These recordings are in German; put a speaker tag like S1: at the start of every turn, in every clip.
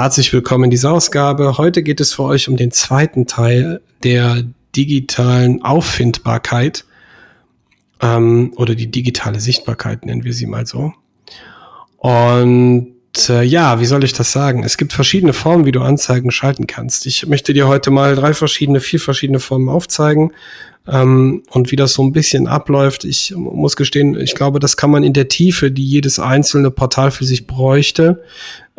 S1: Herzlich willkommen in dieser Ausgabe. Heute geht es für euch um den zweiten Teil der digitalen Auffindbarkeit ähm, oder die digitale Sichtbarkeit, nennen wir sie mal so. Und äh, ja, wie soll ich das sagen? Es gibt verschiedene Formen, wie du Anzeigen schalten kannst. Ich möchte dir heute mal drei verschiedene, vier verschiedene Formen aufzeigen ähm, und wie das so ein bisschen abläuft. Ich muss gestehen, ich glaube, das kann man in der Tiefe, die jedes einzelne Portal für sich bräuchte,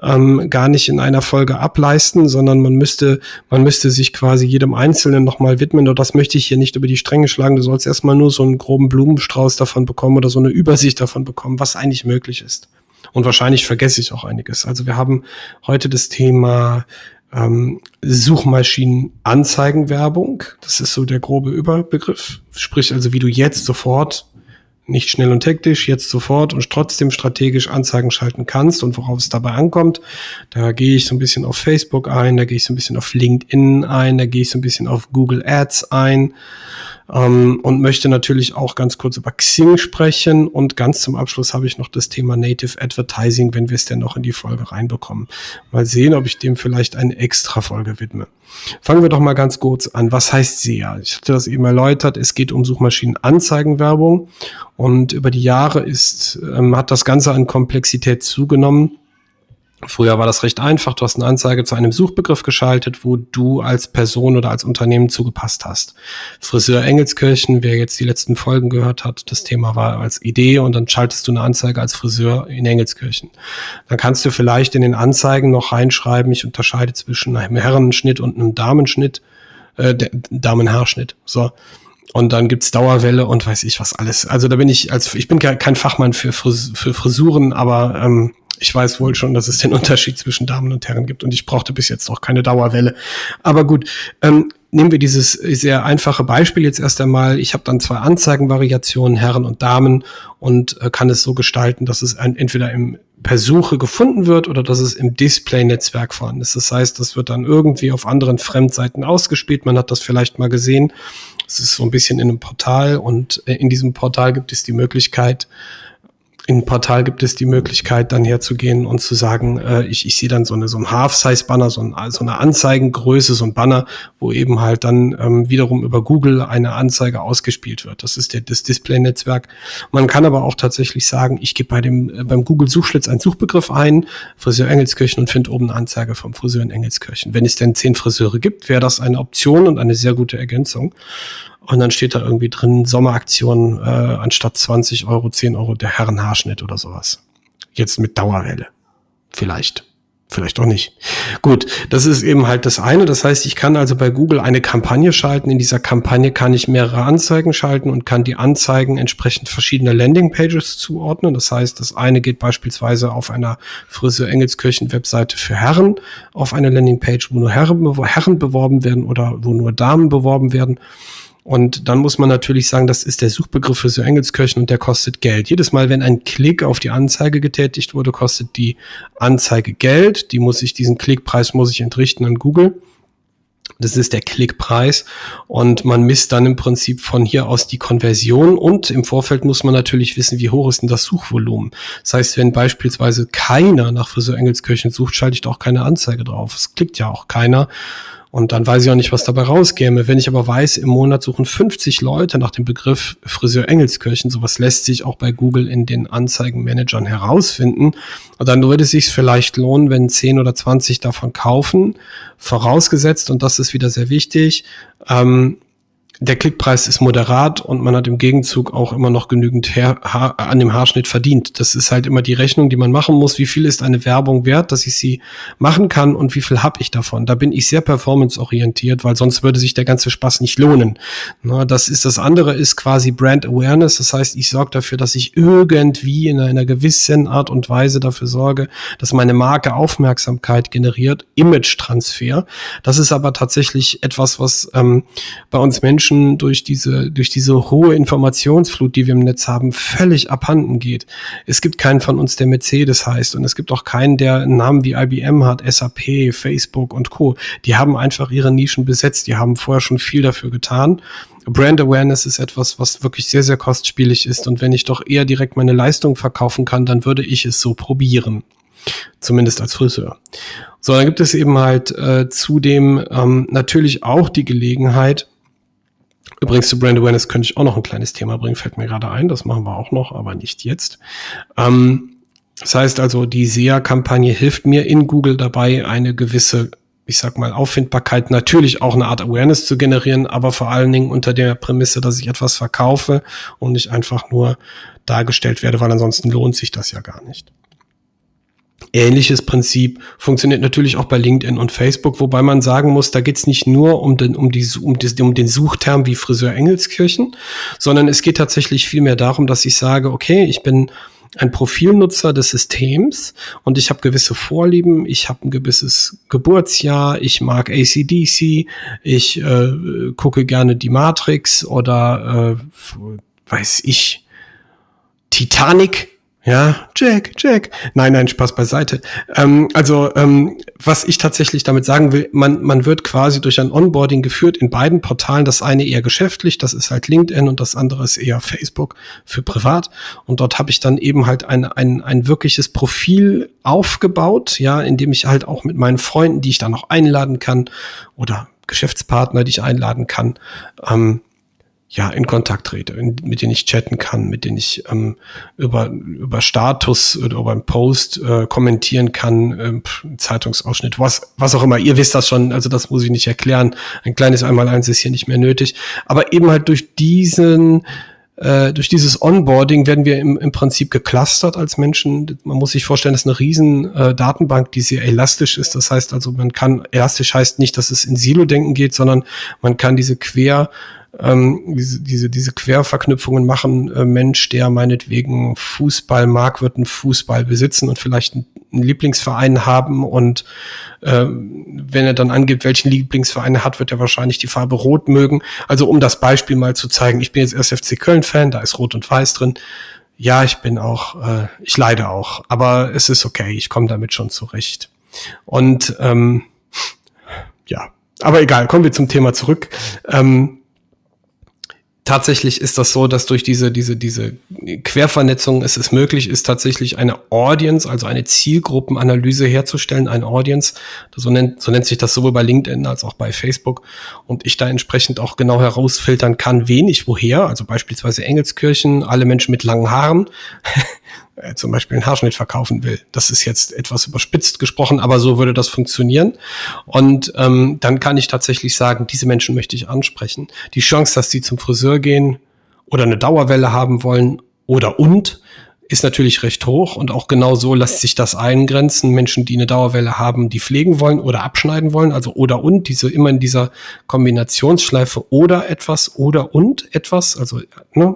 S1: ähm, gar nicht in einer Folge ableisten, sondern man müsste, man müsste sich quasi jedem Einzelnen nochmal widmen. Und das möchte ich hier nicht über die Stränge schlagen. Du sollst erstmal nur so einen groben Blumenstrauß davon bekommen oder so eine Übersicht davon bekommen, was eigentlich möglich ist. Und wahrscheinlich vergesse ich auch einiges. Also wir haben heute das Thema ähm, Suchmaschinenanzeigenwerbung. Das ist so der grobe Überbegriff. Sprich also, wie du jetzt sofort nicht schnell und hektisch, jetzt sofort und trotzdem strategisch Anzeigen schalten kannst und worauf es dabei ankommt. Da gehe ich so ein bisschen auf Facebook ein, da gehe ich so ein bisschen auf LinkedIn ein, da gehe ich so ein bisschen auf Google Ads ein ähm, und möchte natürlich auch ganz kurz über Xing sprechen und ganz zum Abschluss habe ich noch das Thema Native Advertising, wenn wir es denn noch in die Folge reinbekommen. Mal sehen, ob ich dem vielleicht eine extra Folge widme. Fangen wir doch mal ganz kurz an. Was heißt SEA? Ich hatte das eben erläutert. Es geht um Suchmaschinenanzeigenwerbung und über die Jahre ist, ähm, hat das Ganze an Komplexität zugenommen. Früher war das recht einfach. Du hast eine Anzeige zu einem Suchbegriff geschaltet, wo du als Person oder als Unternehmen zugepasst hast. Friseur Engelskirchen, wer jetzt die letzten Folgen gehört hat, das Thema war als Idee und dann schaltest du eine Anzeige als Friseur in Engelskirchen. Dann kannst du vielleicht in den Anzeigen noch reinschreiben, ich unterscheide zwischen einem Herrenschnitt und einem Damenschnitt, äh, Damenhaarschnitt. So. Und dann gibt's Dauerwelle und weiß ich was alles. Also da bin ich als ich bin kein Fachmann für, Fris für Frisuren, aber ähm, ich weiß wohl schon, dass es den Unterschied zwischen Damen und Herren gibt und ich brauchte bis jetzt auch keine Dauerwelle. Aber gut, ähm, nehmen wir dieses sehr einfache Beispiel jetzt erst einmal. Ich habe dann zwei Anzeigenvariationen, Herren und Damen, und äh, kann es so gestalten, dass es ein, entweder im per Suche gefunden wird oder dass es im Display-Netzwerk vorhanden ist. Das heißt, das wird dann irgendwie auf anderen Fremdseiten ausgespielt. Man hat das vielleicht mal gesehen. Es ist so ein bisschen in einem Portal und äh, in diesem Portal gibt es die Möglichkeit, im Portal gibt es die Möglichkeit, dann herzugehen und zu sagen, äh, ich, ich sehe dann so eine so ein Half-Size-Banner, so, ein, so eine Anzeigengröße, so ein Banner, wo eben halt dann ähm, wiederum über Google eine Anzeige ausgespielt wird. Das ist der, das Display-Netzwerk. Man kann aber auch tatsächlich sagen, ich gebe bei dem äh, beim Google-Suchschlitz einen Suchbegriff ein, Friseur Engelskirchen und finde oben eine Anzeige vom Friseur in Engelskirchen. Wenn es denn zehn Friseure gibt, wäre das eine Option und eine sehr gute Ergänzung. Und dann steht da irgendwie drin, Sommeraktion äh, anstatt 20 Euro, 10 Euro der Herrenhaarschnitt oder sowas. Jetzt mit Dauerwelle. Vielleicht. Vielleicht auch nicht. Gut, das ist eben halt das eine. Das heißt, ich kann also bei Google eine Kampagne schalten. In dieser Kampagne kann ich mehrere Anzeigen schalten und kann die Anzeigen entsprechend verschiedener Landingpages zuordnen. Das heißt, das eine geht beispielsweise auf einer Friseur Engelskirchen Webseite für Herren auf eine Landingpage, wo nur Herren, Herren beworben werden oder wo nur Damen beworben werden. Und dann muss man natürlich sagen, das ist der Suchbegriff für so Engelskirchen und der kostet Geld. Jedes Mal, wenn ein Klick auf die Anzeige getätigt wurde, kostet die Anzeige Geld. Die muss ich, diesen Klickpreis muss ich entrichten an Google. Das ist der Klickpreis und man misst dann im Prinzip von hier aus die Konversion und im Vorfeld muss man natürlich wissen, wie hoch ist denn das Suchvolumen. Das heißt, wenn beispielsweise keiner nach Friseur Engelskirchen sucht, schalte ich doch keine Anzeige drauf. Es klickt ja auch keiner. Und dann weiß ich auch nicht, was dabei rauskäme. Wenn ich aber weiß, im Monat suchen 50 Leute nach dem Begriff Friseur Engelskirchen, sowas lässt sich auch bei Google in den Anzeigenmanagern herausfinden. Und dann würde es sich vielleicht lohnen, wenn 10 oder 20 davon kaufen, vorausgesetzt, und das ist wieder sehr wichtig, ähm, der Klickpreis ist moderat und man hat im Gegenzug auch immer noch genügend Her ha an dem Haarschnitt verdient. Das ist halt immer die Rechnung, die man machen muss. Wie viel ist eine Werbung wert, dass ich sie machen kann und wie viel habe ich davon? Da bin ich sehr performanceorientiert, weil sonst würde sich der ganze Spaß nicht lohnen. Na, das ist das andere ist quasi Brand Awareness. Das heißt, ich sorge dafür, dass ich irgendwie in einer gewissen Art und Weise dafür sorge, dass meine Marke Aufmerksamkeit generiert. Image-Transfer. Das ist aber tatsächlich etwas, was ähm, bei uns Menschen Menschen durch diese, durch diese hohe Informationsflut, die wir im Netz haben, völlig abhanden geht. Es gibt keinen von uns, der Mercedes heißt und es gibt auch keinen, der einen Namen wie IBM hat, SAP, Facebook und Co. Die haben einfach ihre Nischen besetzt, die haben vorher schon viel dafür getan. Brand Awareness ist etwas, was wirklich sehr, sehr kostspielig ist und wenn ich doch eher direkt meine Leistung verkaufen kann, dann würde ich es so probieren. Zumindest als Friseur. So, dann gibt es eben halt äh, zudem ähm, natürlich auch die Gelegenheit, Übrigens zu Brand Awareness könnte ich auch noch ein kleines Thema bringen, fällt mir gerade ein. Das machen wir auch noch, aber nicht jetzt. Ähm, das heißt also, die SEA-Kampagne hilft mir in Google dabei, eine gewisse, ich sag mal, Auffindbarkeit, natürlich auch eine Art Awareness zu generieren, aber vor allen Dingen unter der Prämisse, dass ich etwas verkaufe und nicht einfach nur dargestellt werde, weil ansonsten lohnt sich das ja gar nicht. Ähnliches Prinzip funktioniert natürlich auch bei LinkedIn und Facebook, wobei man sagen muss, da geht es nicht nur um den, um, die, um, die, um den Suchterm wie Friseur Engelskirchen, sondern es geht tatsächlich vielmehr darum, dass ich sage, okay, ich bin ein Profilnutzer des Systems und ich habe gewisse Vorlieben, ich habe ein gewisses Geburtsjahr, ich mag ACDC, ich äh, gucke gerne die Matrix oder äh, weiß ich, Titanic ja, Jack, Jack. Nein, nein, Spaß beiseite. Ähm, also, ähm, was ich tatsächlich damit sagen will, man, man wird quasi durch ein Onboarding geführt in beiden Portalen. Das eine eher geschäftlich, das ist halt LinkedIn und das andere ist eher Facebook für privat. Und dort habe ich dann eben halt ein, ein, ein wirkliches Profil aufgebaut, ja, in dem ich halt auch mit meinen Freunden, die ich dann noch einladen kann oder Geschäftspartner, die ich einladen kann, ähm, ja, in Kontakt trete, in, mit denen ich chatten kann, mit denen ich ähm, über, über Status oder über einen Post äh, kommentieren kann, äh, Zeitungsausschnitt, was, was auch immer. Ihr wisst das schon, also das muss ich nicht erklären. Ein kleines Einmaleins ist hier nicht mehr nötig. Aber eben halt durch diesen äh, durch dieses Onboarding werden wir im, im Prinzip geclustert als Menschen. Man muss sich vorstellen, das ist eine riesen äh, Datenbank, die sehr elastisch ist. Das heißt also, man kann, elastisch heißt nicht, dass es in Silo-Denken geht, sondern man kann diese quer ähm, diese, diese, diese Querverknüpfungen machen. Äh, Mensch, der meinetwegen Fußball mag, wird einen Fußball besitzen und vielleicht einen, einen Lieblingsverein haben. Und äh, wenn er dann angibt, welchen Lieblingsverein er hat, wird er wahrscheinlich die Farbe Rot mögen. Also um das Beispiel mal zu zeigen, ich bin jetzt SFC Köln-Fan, da ist Rot und Weiß drin. Ja, ich bin auch, äh, ich leide auch, aber es ist okay, ich komme damit schon zurecht. Und ähm, ja, aber egal, kommen wir zum Thema zurück. Ähm, tatsächlich ist das so, dass durch diese, diese, diese Quervernetzung es ist möglich ist, tatsächlich eine Audience, also eine Zielgruppenanalyse herzustellen, ein Audience. So nennt, so nennt sich das sowohl bei LinkedIn als auch bei Facebook. Und ich da entsprechend auch genau herausfiltern kann, wen ich woher, also beispielsweise Engelskirchen, alle Menschen mit langen Haaren. Äh, zum Beispiel einen Haarschnitt verkaufen will. Das ist jetzt etwas überspitzt gesprochen, aber so würde das funktionieren. Und ähm, dann kann ich tatsächlich sagen, diese Menschen möchte ich ansprechen. Die Chance, dass sie zum Friseur gehen oder eine Dauerwelle haben wollen oder und, ist natürlich recht hoch und auch genau so lässt sich das eingrenzen. Menschen, die eine Dauerwelle haben, die pflegen wollen oder abschneiden wollen, also oder und, diese immer in dieser Kombinationsschleife oder etwas oder und etwas, also ne,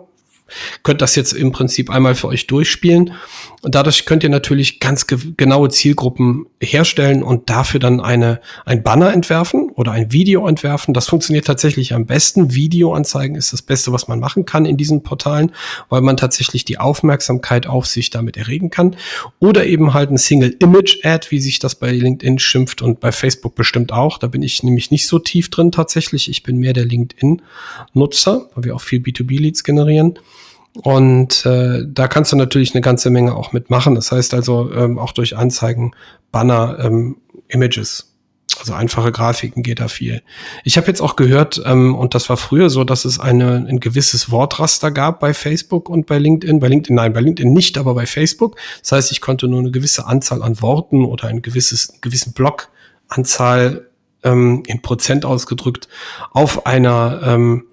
S1: könnt das jetzt im Prinzip einmal für euch durchspielen. Und dadurch könnt ihr natürlich ganz ge genaue Zielgruppen herstellen und dafür dann eine, ein Banner entwerfen oder ein Video entwerfen. Das funktioniert tatsächlich am besten. Videoanzeigen ist das Beste, was man machen kann in diesen Portalen, weil man tatsächlich die Aufmerksamkeit auf sich damit erregen kann. Oder eben halt ein Single Image Ad, wie sich das bei LinkedIn schimpft und bei Facebook bestimmt auch. Da bin ich nämlich nicht so tief drin tatsächlich. Ich bin mehr der LinkedIn-Nutzer, weil wir auch viel B2B-Leads generieren. Und äh, da kannst du natürlich eine ganze Menge auch mitmachen. Das heißt also ähm, auch durch Anzeigen, Banner, ähm, Images. Also einfache Grafiken geht da viel. Ich habe jetzt auch gehört, ähm, und das war früher so, dass es eine, ein gewisses Wortraster gab bei Facebook und bei LinkedIn. Bei LinkedIn, nein, bei LinkedIn nicht, aber bei Facebook. Das heißt, ich konnte nur eine gewisse Anzahl an Worten oder ein gewisses, einen gewissen Blockanzahl ähm, in Prozent ausgedrückt auf einer ähm,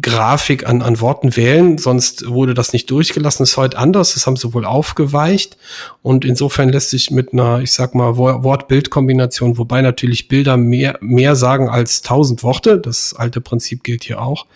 S1: Grafik an, an Worten wählen, sonst wurde das nicht durchgelassen. Das ist heute anders, das haben sie wohl aufgeweicht. Und insofern lässt sich mit einer, ich sag mal, Wort-Bild-Kombination, wobei natürlich Bilder mehr, mehr sagen als tausend Worte, das alte Prinzip gilt hier auch,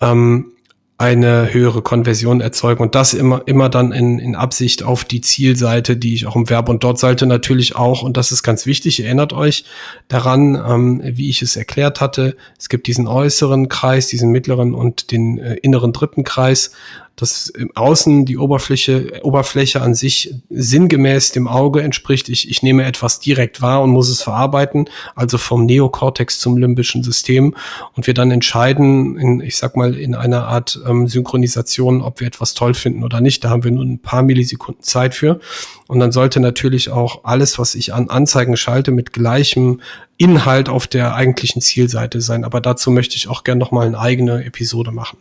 S1: ähm, eine höhere Konversion erzeugen und das immer, immer dann in, in Absicht auf die Zielseite, die ich auch im Verb und dort sollte natürlich auch, und das ist ganz wichtig, erinnert euch daran, ähm, wie ich es erklärt hatte, es gibt diesen äußeren Kreis, diesen mittleren und den äh, inneren dritten Kreis. Dass im Außen die Oberfläche, Oberfläche an sich sinngemäß dem Auge entspricht. Ich, ich nehme etwas direkt wahr und muss es verarbeiten, also vom Neokortex zum limbischen System und wir dann entscheiden, in, ich sag mal, in einer Art ähm, Synchronisation, ob wir etwas toll finden oder nicht. Da haben wir nur ein paar Millisekunden Zeit für. Und dann sollte natürlich auch alles, was ich an Anzeigen schalte, mit gleichem Inhalt auf der eigentlichen Zielseite sein. Aber dazu möchte ich auch gerne nochmal eine eigene Episode machen.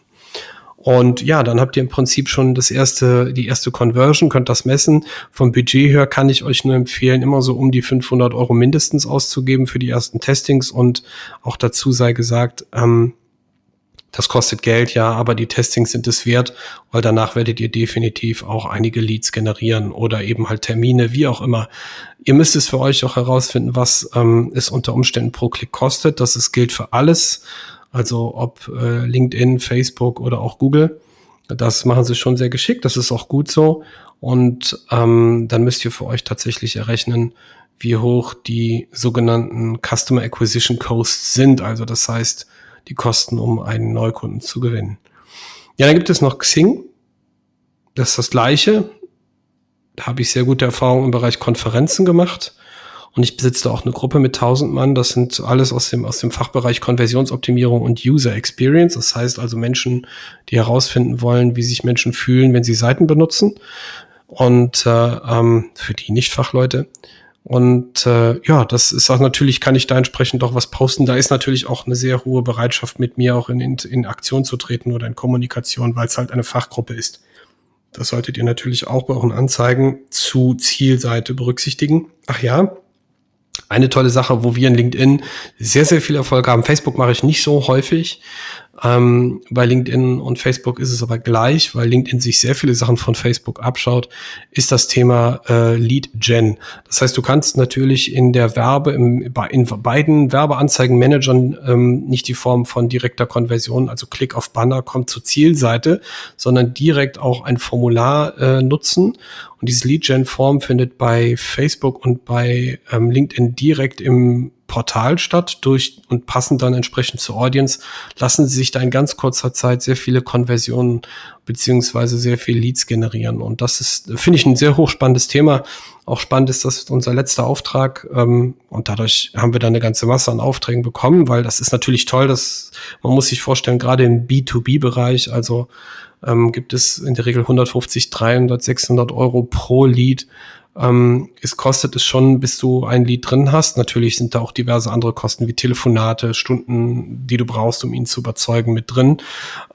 S1: Und ja, dann habt ihr im Prinzip schon das erste, die erste Conversion, könnt das messen. Vom Budget her kann ich euch nur empfehlen, immer so um die 500 Euro mindestens auszugeben für die ersten Testings. Und auch dazu sei gesagt, ähm, das kostet Geld, ja, aber die Testings sind es wert, weil danach werdet ihr definitiv auch einige Leads generieren oder eben halt Termine, wie auch immer. Ihr müsst es für euch auch herausfinden, was ähm, es unter Umständen pro Klick kostet. Das ist, gilt für alles, also ob äh, LinkedIn, Facebook oder auch Google. Das machen sie schon sehr geschickt, das ist auch gut so. Und ähm, dann müsst ihr für euch tatsächlich errechnen, wie hoch die sogenannten Customer Acquisition Costs sind. Also das heißt, die Kosten, um einen Neukunden zu gewinnen. Ja, dann gibt es noch Xing. Das ist das Gleiche. Da habe ich sehr gute Erfahrungen im Bereich Konferenzen gemacht. Und ich besitze auch eine Gruppe mit 1000 Mann. Das sind alles aus dem, aus dem Fachbereich Konversionsoptimierung und User Experience. Das heißt also Menschen, die herausfinden wollen, wie sich Menschen fühlen, wenn sie Seiten benutzen. Und äh, ähm, für die Nicht-Fachleute. Und äh, ja, das ist auch natürlich, kann ich da entsprechend auch was posten. Da ist natürlich auch eine sehr hohe Bereitschaft, mit mir auch in, in, in Aktion zu treten oder in Kommunikation, weil es halt eine Fachgruppe ist. Das solltet ihr natürlich auch bei euren Anzeigen zu Zielseite berücksichtigen. Ach ja, eine tolle Sache, wo wir in LinkedIn sehr, sehr viel Erfolg haben. Facebook mache ich nicht so häufig. Ähm, bei LinkedIn und Facebook ist es aber gleich, weil LinkedIn sich sehr viele Sachen von Facebook abschaut, ist das Thema äh, Lead Gen. Das heißt, du kannst natürlich in der Werbe, im, in beiden Werbeanzeigenmanagern ähm, nicht die Form von direkter Konversion, also Klick auf Banner kommt zur Zielseite, sondern direkt auch ein Formular äh, nutzen. Und dieses Lead Gen Form findet bei Facebook und bei ähm, LinkedIn direkt im Portal statt durch und passen dann entsprechend zur Audience, lassen sie sich da in ganz kurzer Zeit sehr viele Konversionen beziehungsweise sehr viel Leads generieren. Und das ist, finde ich, ein sehr hochspannendes Thema. Auch spannend ist das unser letzter Auftrag. Ähm, und dadurch haben wir dann eine ganze Masse an Aufträgen bekommen, weil das ist natürlich toll, dass man muss sich vorstellen, gerade im B2B-Bereich, also ähm, gibt es in der Regel 150, 300, 600 Euro pro Lead ähm, es kostet es schon, bis du ein Lied drin hast. Natürlich sind da auch diverse andere Kosten wie Telefonate, Stunden, die du brauchst, um ihn zu überzeugen, mit drin.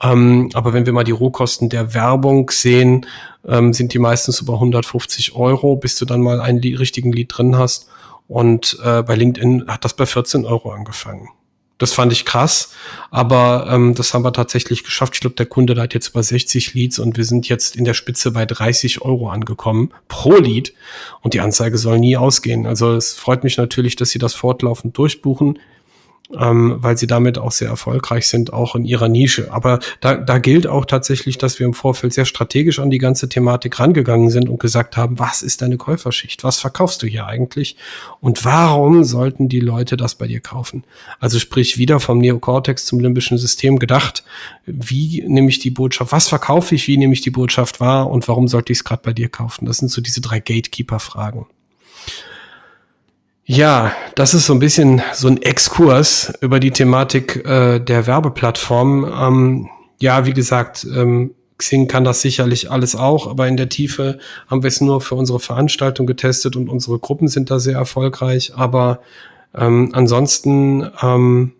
S1: Ähm, aber wenn wir mal die Rohkosten der Werbung sehen, ähm, sind die meistens über 150 Euro, bis du dann mal einen richtigen Lied drin hast. Und äh, bei LinkedIn hat das bei 14 Euro angefangen. Das fand ich krass, aber ähm, das haben wir tatsächlich geschafft. Ich glaube, der Kunde hat jetzt über 60 Leads und wir sind jetzt in der Spitze bei 30 Euro angekommen pro Lead und die Anzeige soll nie ausgehen. Also es freut mich natürlich, dass Sie das fortlaufend durchbuchen ähm, weil sie damit auch sehr erfolgreich sind, auch in ihrer Nische. Aber da, da gilt auch tatsächlich, dass wir im Vorfeld sehr strategisch an die ganze Thematik rangegangen sind und gesagt haben, was ist deine Käuferschicht? Was verkaufst du hier eigentlich? Und warum sollten die Leute das bei dir kaufen? Also sprich wieder vom Neokortex zum limbischen System gedacht, wie nehme ich die Botschaft, was verkaufe ich, wie nehme ich die Botschaft wahr und warum sollte ich es gerade bei dir kaufen? Das sind so diese drei Gatekeeper-Fragen. Ja, das ist so ein bisschen so ein Exkurs über die Thematik äh, der Werbeplattform. Ähm, ja, wie gesagt, ähm, Xing kann das sicherlich alles auch, aber in der Tiefe haben wir es nur für unsere Veranstaltung getestet und unsere Gruppen sind da sehr erfolgreich. Aber ähm, ansonsten, ähm,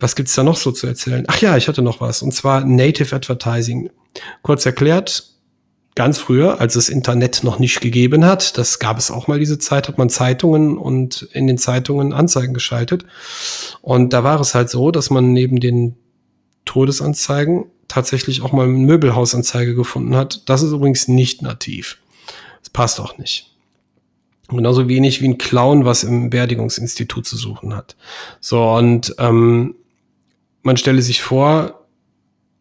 S1: was gibt's da noch so zu erzählen? Ach ja, ich hatte noch was, und zwar Native Advertising. Kurz erklärt, ganz früher, als es Internet noch nicht gegeben hat, das gab es auch mal diese Zeit, hat man Zeitungen und in den Zeitungen Anzeigen geschaltet. Und da war es halt so, dass man neben den Todesanzeigen tatsächlich auch mal eine Möbelhausanzeige gefunden hat. Das ist übrigens nicht nativ. Das passt auch nicht. Genauso wenig wie ein Clown, was im Beerdigungsinstitut zu suchen hat. So, und ähm, man stelle sich vor,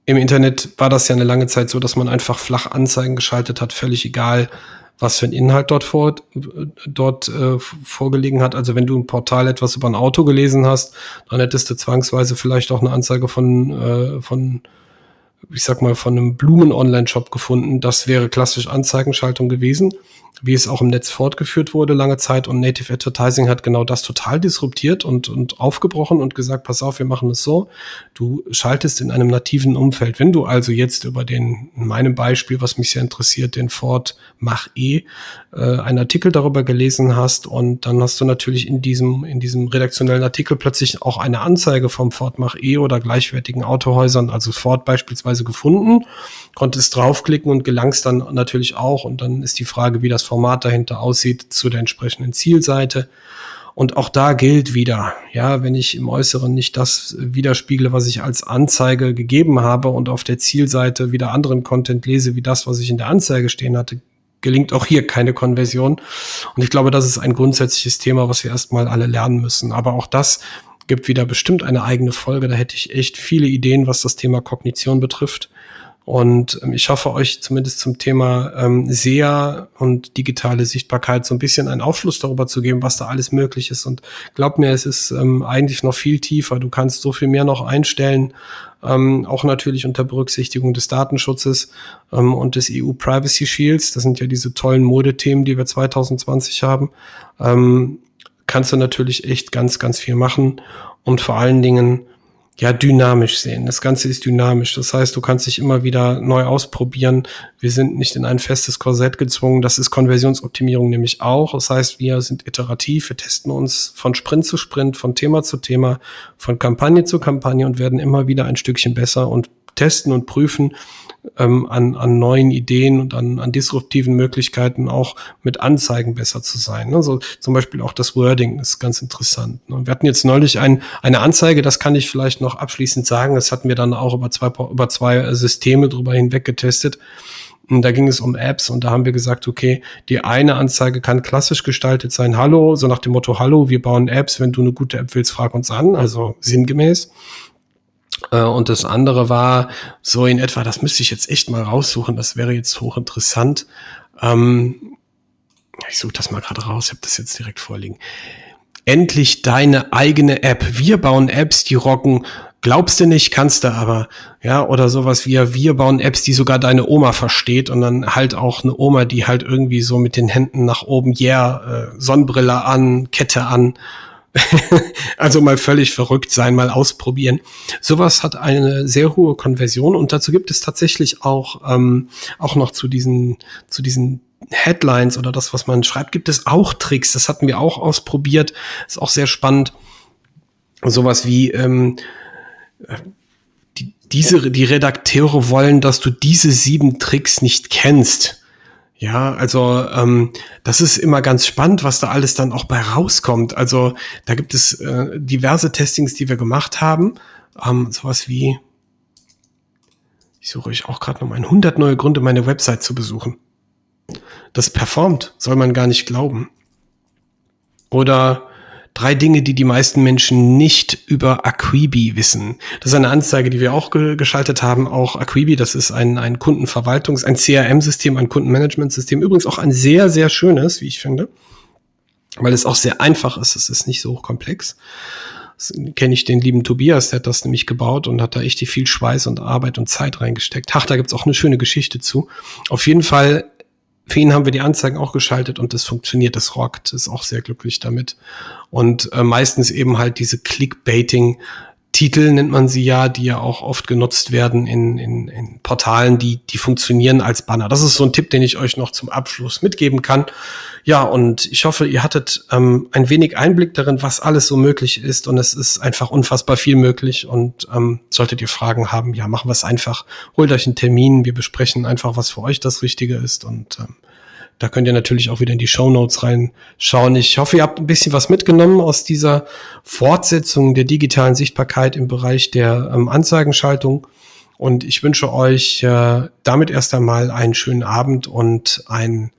S1: im Internet war das ja eine lange Zeit so, dass man einfach flach Anzeigen geschaltet hat, völlig egal, was für ein Inhalt dort, vor, dort äh, vorgelegen hat. Also wenn du im Portal etwas über ein Auto gelesen hast, dann hättest du zwangsweise vielleicht auch eine Anzeige von, äh, von ich sag mal, von einem Blumen-Online-Shop gefunden. Das wäre klassisch Anzeigenschaltung gewesen wie es auch im Netz fortgeführt wurde lange Zeit. Und Native Advertising hat genau das total disruptiert und, und aufgebrochen und gesagt, pass auf, wir machen es so. Du schaltest in einem nativen Umfeld. Wenn du also jetzt über den, in meinem Beispiel, was mich sehr interessiert, den Ford Mach E, äh, einen Artikel darüber gelesen hast und dann hast du natürlich in diesem, in diesem redaktionellen Artikel plötzlich auch eine Anzeige vom Ford Mach E oder gleichwertigen Autohäusern, also Ford beispielsweise gefunden, konntest draufklicken und gelangst dann natürlich auch. Und dann ist die Frage, wie das Format dahinter aussieht zu der entsprechenden Zielseite. Und auch da gilt wieder, ja, wenn ich im Äußeren nicht das widerspiegle, was ich als Anzeige gegeben habe und auf der Zielseite wieder anderen Content lese, wie das, was ich in der Anzeige stehen hatte, gelingt auch hier keine Konversion. Und ich glaube, das ist ein grundsätzliches Thema, was wir erstmal alle lernen müssen. Aber auch das gibt wieder bestimmt eine eigene Folge. Da hätte ich echt viele Ideen, was das Thema Kognition betrifft. Und ähm, ich hoffe, euch zumindest zum Thema ähm, SEA und digitale Sichtbarkeit so ein bisschen einen Aufschluss darüber zu geben, was da alles möglich ist. Und glaub mir, es ist ähm, eigentlich noch viel tiefer. Du kannst so viel mehr noch einstellen, ähm, auch natürlich unter Berücksichtigung des Datenschutzes ähm, und des EU Privacy Shields. Das sind ja diese tollen Modethemen, die wir 2020 haben. Ähm, kannst du natürlich echt ganz, ganz viel machen und vor allen Dingen ja, dynamisch sehen. Das Ganze ist dynamisch. Das heißt, du kannst dich immer wieder neu ausprobieren. Wir sind nicht in ein festes Korsett gezwungen. Das ist Konversionsoptimierung nämlich auch. Das heißt, wir sind iterativ. Wir testen uns von Sprint zu Sprint, von Thema zu Thema, von Kampagne zu Kampagne und werden immer wieder ein Stückchen besser und testen und prüfen, ähm, an, an neuen Ideen und an, an disruptiven Möglichkeiten auch mit Anzeigen besser zu sein. Also zum Beispiel auch das Wording ist ganz interessant. Ne? Wir hatten jetzt neulich ein, eine Anzeige, das kann ich vielleicht noch abschließend sagen. Das hatten wir dann auch über zwei, über zwei Systeme drüber hinweg getestet. Und da ging es um Apps und da haben wir gesagt, okay, die eine Anzeige kann klassisch gestaltet sein, hallo, so nach dem Motto, hallo, wir bauen Apps, wenn du eine gute App willst, frag uns an, also sinngemäß. Äh, und das andere war so in etwa, das müsste ich jetzt echt mal raussuchen, das wäre jetzt hochinteressant. Ähm, ich suche das mal gerade raus, ich habe das jetzt direkt vorliegen. Endlich deine eigene App. Wir bauen Apps, die rocken. Glaubst du nicht, kannst du aber. Ja, oder sowas wie, wir bauen Apps, die sogar deine Oma versteht und dann halt auch eine Oma, die halt irgendwie so mit den Händen nach oben, yeah, äh, Sonnenbrille an, Kette an also mal völlig verrückt sein, mal ausprobieren. Sowas hat eine sehr hohe Konversion und dazu gibt es tatsächlich auch, ähm, auch noch zu diesen, zu diesen Headlines oder das, was man schreibt, gibt es auch Tricks. Das hatten wir auch ausprobiert. Ist auch sehr spannend. Sowas wie, ähm, die, diese, die Redakteure wollen, dass du diese sieben Tricks nicht kennst. Ja, also ähm, das ist immer ganz spannend, was da alles dann auch bei rauskommt. Also da gibt es äh, diverse Testings, die wir gemacht haben. Ähm, sowas wie, ich suche euch auch gerade noch mal 100 neue Gründe, meine Website zu besuchen. Das performt, soll man gar nicht glauben. Oder Drei Dinge, die die meisten Menschen nicht über Aquibi wissen. Das ist eine Anzeige, die wir auch ge geschaltet haben. Auch Aquibi, das ist ein, ein Kundenverwaltungs-, ein CRM-System, ein Kundenmanagementsystem. Übrigens auch ein sehr, sehr schönes, wie ich finde, weil es auch sehr einfach ist. Es ist nicht so hochkomplex. Kenne ich den lieben Tobias, der hat das nämlich gebaut und hat da echt viel Schweiß und Arbeit und Zeit reingesteckt. Ach, da gibt's auch eine schöne Geschichte zu. Auf jeden Fall für ihn haben wir die Anzeigen auch geschaltet und das funktioniert, das rockt, ist auch sehr glücklich damit. Und äh, meistens eben halt diese Clickbaiting Titel nennt man sie ja, die ja auch oft genutzt werden in, in, in Portalen, die, die funktionieren als Banner. Das ist so ein Tipp, den ich euch noch zum Abschluss mitgeben kann. Ja, und ich hoffe, ihr hattet ähm, ein wenig Einblick darin, was alles so möglich ist. Und es ist einfach unfassbar viel möglich. Und ähm, solltet ihr Fragen haben, ja, machen wir es einfach. Holt euch einen Termin. Wir besprechen einfach, was für euch das Richtige ist. Und ähm, da könnt ihr natürlich auch wieder in die Show Notes reinschauen. Ich hoffe, ihr habt ein bisschen was mitgenommen aus dieser Fortsetzung der digitalen Sichtbarkeit im Bereich der ähm, Anzeigenschaltung. Und ich wünsche euch äh, damit erst einmal einen schönen Abend und ein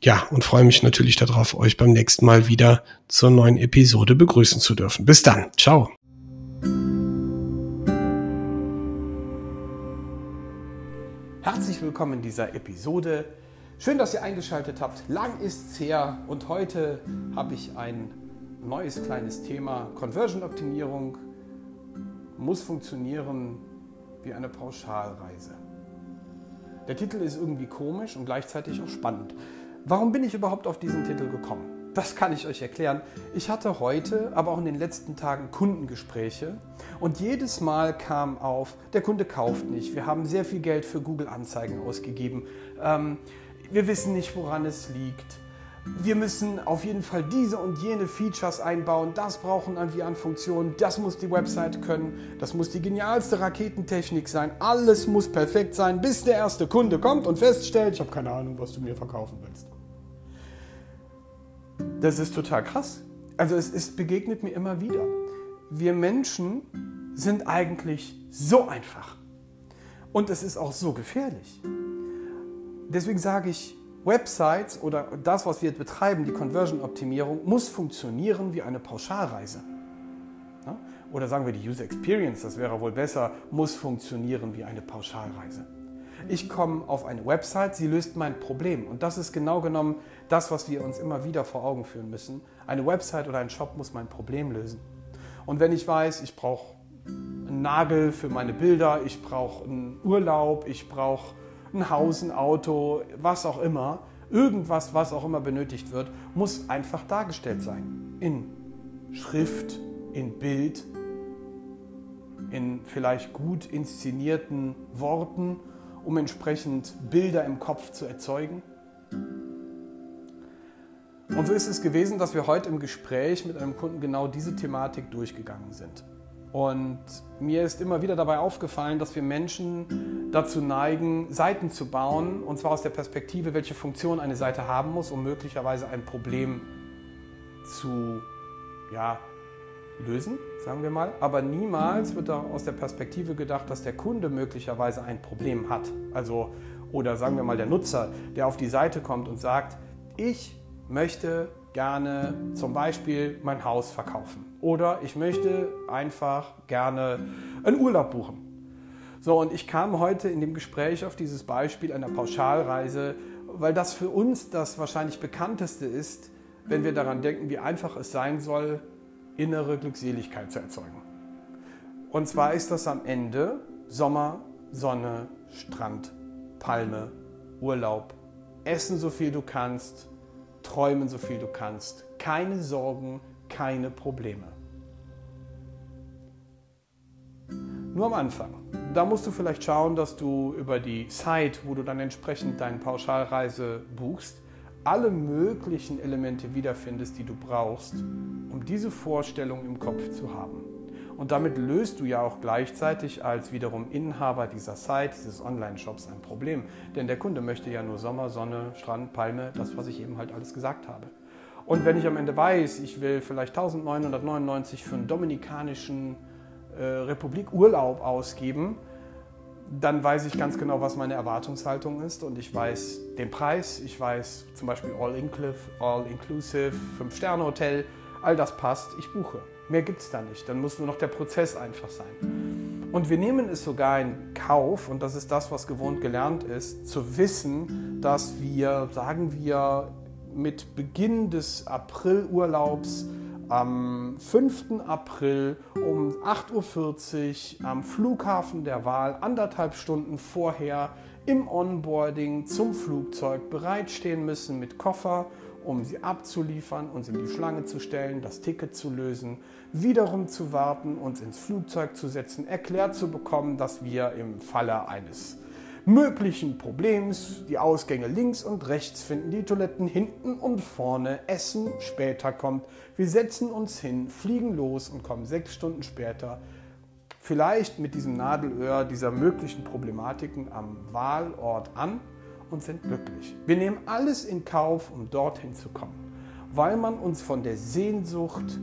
S1: ja, und freue mich natürlich darauf, euch beim nächsten Mal wieder zur neuen Episode begrüßen zu dürfen. Bis dann. Ciao.
S2: Herzlich willkommen in dieser Episode Schön, dass ihr eingeschaltet habt. Lang ist's her und heute habe ich ein neues kleines Thema. Conversion-Optimierung muss funktionieren wie eine Pauschalreise. Der Titel ist irgendwie komisch und gleichzeitig auch spannend. Warum bin ich überhaupt auf diesen Titel gekommen? Das kann ich euch erklären. Ich hatte heute, aber auch in den letzten Tagen Kundengespräche und jedes Mal kam auf, der Kunde kauft nicht. Wir haben sehr viel Geld für Google-Anzeigen ausgegeben. Ähm, wir wissen nicht, woran es liegt. Wir müssen auf jeden Fall diese und jene Features einbauen. Das brauchen wir an Funktionen. Das muss die Website können. Das muss die genialste Raketentechnik sein. Alles muss perfekt sein, bis der erste Kunde kommt und feststellt, ich habe keine Ahnung, was du mir verkaufen willst. Das ist total krass. Also es, es begegnet mir immer wieder. Wir Menschen sind eigentlich so einfach. Und es ist auch so gefährlich. Deswegen sage ich, Websites oder das, was wir betreiben, die Conversion-Optimierung, muss funktionieren wie eine Pauschalreise. Oder sagen wir die User Experience, das wäre wohl besser, muss funktionieren wie eine Pauschalreise. Ich komme auf eine Website, sie löst mein Problem. Und das ist genau genommen das, was wir uns immer wieder vor Augen führen müssen. Eine Website oder ein Shop muss mein Problem lösen. Und wenn ich weiß, ich brauche einen Nagel für meine Bilder, ich brauche einen Urlaub, ich brauche ein Haus, ein Auto, was auch immer, irgendwas, was auch immer benötigt wird, muss einfach dargestellt sein. In Schrift, in Bild, in vielleicht gut inszenierten Worten um entsprechend Bilder im Kopf zu erzeugen. Und so ist es gewesen, dass wir heute im Gespräch mit einem Kunden genau diese Thematik durchgegangen sind. Und mir ist immer wieder dabei aufgefallen, dass wir Menschen dazu neigen, Seiten zu bauen, und zwar aus der Perspektive, welche Funktion eine Seite haben muss, um möglicherweise ein Problem zu ja, lösen, sagen wir mal. Aber niemals wird da aus der Perspektive gedacht, dass der Kunde möglicherweise ein Problem hat. Also, oder sagen wir mal der Nutzer, der auf die Seite kommt und sagt, ich möchte gerne zum Beispiel mein Haus verkaufen. Oder ich möchte einfach gerne einen Urlaub buchen. So, und ich kam heute in dem Gespräch auf dieses Beispiel einer Pauschalreise, weil das für uns das wahrscheinlich bekannteste ist, wenn wir daran denken, wie einfach es sein soll, innere Glückseligkeit zu erzeugen. Und zwar ist das am Ende Sommer, Sonne, Strand, Palme, Urlaub, essen so viel du kannst, träumen so viel du kannst, keine Sorgen, keine Probleme. Nur am Anfang. Da musst du vielleicht schauen, dass du über die Site, wo du dann entsprechend deine Pauschalreise buchst, alle möglichen Elemente wiederfindest, die du brauchst, um diese Vorstellung im Kopf zu haben. Und damit löst du ja auch gleichzeitig als wiederum Inhaber dieser Site, dieses Online-Shops ein Problem. Denn der Kunde möchte ja nur Sommer, Sonne, Strand, Palme, das, was ich eben halt alles gesagt habe. Und wenn ich am Ende weiß, ich will vielleicht 1999 für einen dominikanischen äh, Republik Urlaub ausgeben, dann weiß ich ganz genau, was meine Erwartungshaltung ist und ich weiß den Preis, ich weiß zum Beispiel All-Inclusive, All-Inclusive, 5-Sterne-Hotel, all das passt, ich buche. Mehr gibt es da nicht, dann muss nur noch der Prozess einfach sein. Und wir nehmen es sogar in Kauf, und das ist das, was gewohnt gelernt ist, zu wissen, dass wir, sagen wir, mit Beginn des Aprilurlaubs am 5. April um 8.40 Uhr am Flughafen der Wahl, anderthalb Stunden vorher im Onboarding zum Flugzeug bereitstehen müssen mit Koffer, um sie abzuliefern, uns in die Schlange zu stellen, das Ticket zu lösen, wiederum zu warten, uns ins Flugzeug zu setzen, erklärt zu bekommen, dass wir im Falle eines möglichen Problems. Die Ausgänge links und rechts finden, die Toiletten hinten und vorne. Essen später kommt. Wir setzen uns hin, fliegen los und kommen sechs Stunden später vielleicht mit diesem Nadelöhr dieser möglichen Problematiken am Wahlort an und sind glücklich. Wir nehmen alles in Kauf, um dorthin zu kommen, weil man uns von der Sehnsucht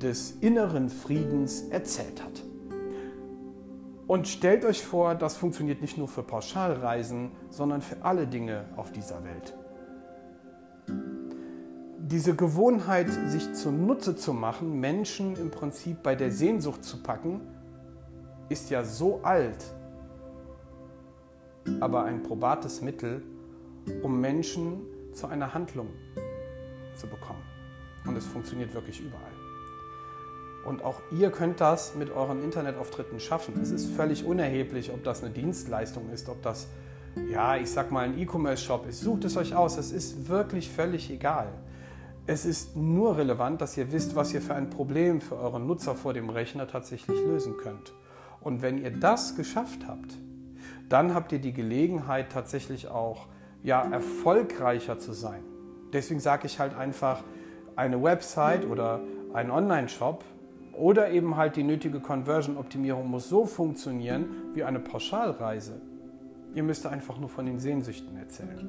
S2: des inneren Friedens erzählt hat. Und stellt euch vor, das funktioniert nicht nur für Pauschalreisen, sondern für alle Dinge auf dieser Welt. Diese Gewohnheit, sich zunutze zu machen, Menschen im Prinzip bei der Sehnsucht zu packen, ist ja so alt, aber ein probates Mittel, um Menschen zu einer Handlung zu bekommen. Und es funktioniert wirklich überall. Und auch ihr könnt das mit euren Internetauftritten schaffen. Es ist völlig unerheblich, ob das eine Dienstleistung ist, ob das, ja, ich sag mal, ein E-Commerce-Shop ist. Sucht es euch aus. Es ist wirklich völlig egal. Es ist nur relevant, dass ihr wisst, was ihr für ein Problem für euren Nutzer vor dem Rechner tatsächlich lösen könnt. Und wenn ihr das geschafft habt, dann habt ihr die Gelegenheit tatsächlich auch ja, erfolgreicher zu sein. Deswegen sage ich halt einfach, eine Website oder ein Online-Shop oder eben halt die nötige Conversion-Optimierung muss so funktionieren wie eine Pauschalreise. Ihr müsst einfach nur von den Sehnsüchten erzählen.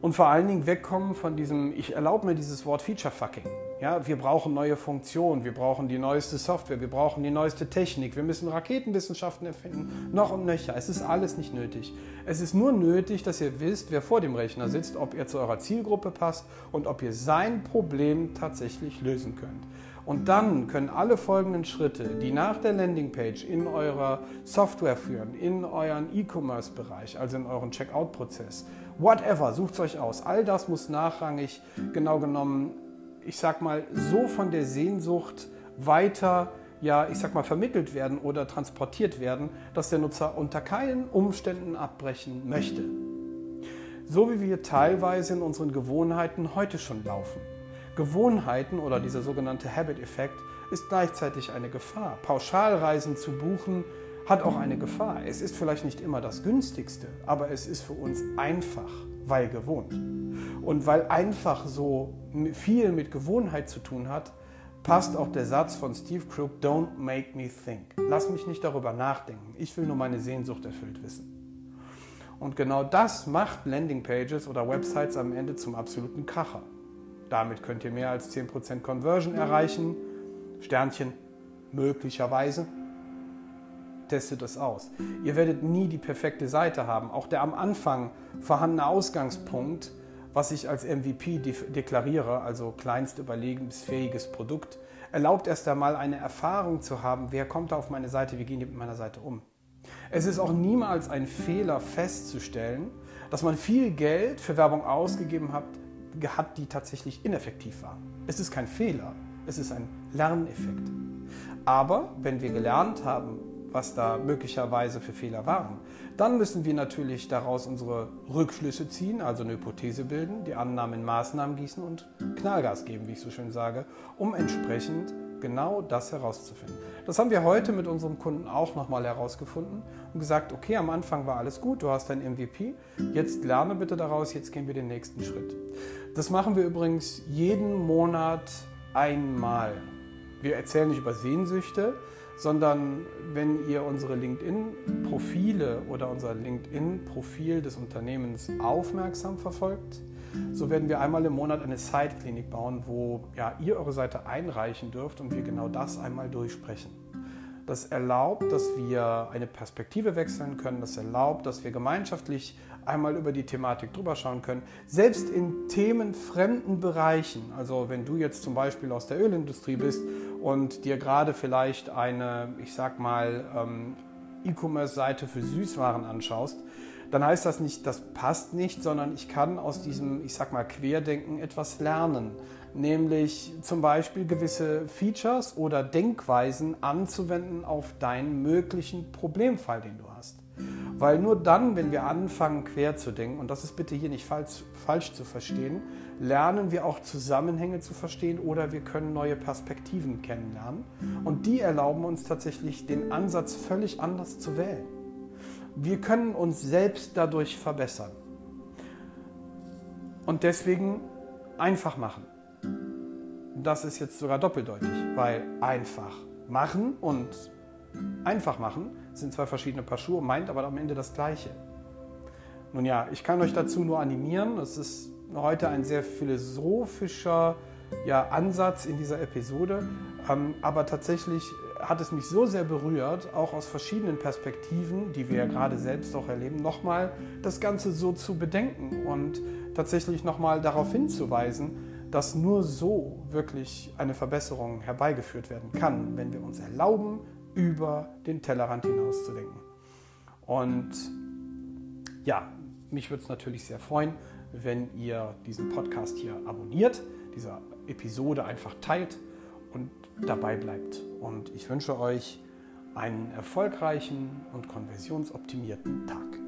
S2: Und vor allen Dingen wegkommen von diesem, ich erlaube mir dieses Wort Feature-Fucking. Ja, wir brauchen neue Funktionen, wir brauchen die neueste Software, wir brauchen die neueste Technik, wir müssen Raketenwissenschaften erfinden, noch und nöcher. Es ist alles nicht nötig. Es ist nur nötig, dass ihr wisst, wer vor dem Rechner sitzt, ob ihr zu eurer Zielgruppe passt und ob ihr sein Problem tatsächlich lösen könnt. Und dann können alle folgenden Schritte, die nach der Landingpage in eurer Software führen, in euren E-Commerce-Bereich, also in euren Checkout-Prozess, whatever, sucht es euch aus. All das muss nachrangig genau genommen ich sag mal, so von der Sehnsucht weiter, ja, ich sag mal, vermittelt werden oder transportiert werden, dass der Nutzer unter keinen Umständen abbrechen möchte. So wie wir teilweise in unseren Gewohnheiten heute schon laufen. Gewohnheiten oder dieser sogenannte Habit-Effekt ist gleichzeitig eine Gefahr. Pauschalreisen zu buchen hat auch eine Gefahr. Es ist vielleicht nicht immer das günstigste, aber es ist für uns einfach, weil gewohnt. Und weil einfach so viel mit Gewohnheit zu tun hat, passt auch der Satz von Steve Crook, Don't make me think. Lass mich nicht darüber nachdenken. Ich will nur meine Sehnsucht erfüllt wissen. Und genau das macht Landingpages oder Websites am Ende zum absoluten Kracher. Damit könnt ihr mehr als 10% Conversion erreichen. Sternchen möglicherweise. Testet es aus. Ihr werdet nie die perfekte Seite haben. Auch der am Anfang vorhandene Ausgangspunkt was ich als MVP deklariere, also kleinst überlebensfähiges Produkt, erlaubt erst einmal eine Erfahrung zu haben, wer kommt da auf meine Seite, wie gehen die mit meiner Seite um. Es ist auch niemals ein Fehler festzustellen, dass man viel Geld für Werbung ausgegeben hat, hat, die tatsächlich ineffektiv war. Es ist kein Fehler, es ist ein Lerneffekt. Aber wenn wir gelernt haben, was da möglicherweise für Fehler waren. Dann müssen wir natürlich daraus unsere Rückschlüsse ziehen, also eine Hypothese bilden, die Annahmen in Maßnahmen gießen und Knallgas geben, wie ich so schön sage, um entsprechend genau das herauszufinden. Das haben wir heute mit unserem Kunden auch nochmal herausgefunden und gesagt, okay, am Anfang war alles gut, du hast dein MVP, jetzt lerne bitte daraus, jetzt gehen wir den nächsten Schritt. Das machen wir übrigens jeden Monat einmal. Wir erzählen nicht über Sehnsüchte, sondern wenn ihr unsere LinkedIn-Profile oder unser LinkedIn-Profil des Unternehmens aufmerksam verfolgt, so werden wir einmal im Monat eine Site-Klinik bauen, wo ja, ihr eure Seite einreichen dürft und wir genau das einmal durchsprechen. Das erlaubt, dass wir eine Perspektive wechseln können. Das erlaubt, dass wir gemeinschaftlich einmal über die Thematik drüber schauen können. Selbst in themenfremden Bereichen. Also wenn du jetzt zum Beispiel aus der Ölindustrie bist und dir gerade vielleicht eine, ich sag mal, ähm, E-Commerce-Seite für Süßwaren anschaust, dann heißt das nicht, das passt nicht, sondern ich kann aus diesem, ich sag mal, Querdenken etwas lernen. Nämlich zum Beispiel gewisse Features oder Denkweisen anzuwenden auf deinen möglichen Problemfall, den du hast. Weil nur dann, wenn wir anfangen, quer zu denken, und das ist bitte hier nicht falsch, falsch zu verstehen, lernen wir auch Zusammenhänge zu verstehen oder wir können neue Perspektiven kennenlernen. Und die erlauben uns tatsächlich, den Ansatz völlig anders zu wählen. Wir können uns selbst dadurch verbessern. Und deswegen einfach machen. Das ist jetzt sogar doppeldeutig, weil einfach machen und einfach machen sind zwei verschiedene Paar Schuhe, meint aber am Ende das Gleiche. Nun ja, ich kann euch dazu nur animieren. Es ist heute ein sehr philosophischer ja, Ansatz in dieser Episode, ähm, aber tatsächlich hat es mich so sehr berührt, auch aus verschiedenen Perspektiven, die wir ja gerade selbst auch erleben, nochmal das Ganze so zu bedenken und tatsächlich nochmal darauf hinzuweisen, dass nur so wirklich eine Verbesserung herbeigeführt werden kann, wenn wir uns erlauben, über den Tellerrand hinaus zu denken. Und ja, mich würde es natürlich sehr freuen, wenn ihr diesen Podcast hier abonniert, diese Episode einfach teilt und dabei bleibt. Und ich wünsche euch einen erfolgreichen und konversionsoptimierten Tag.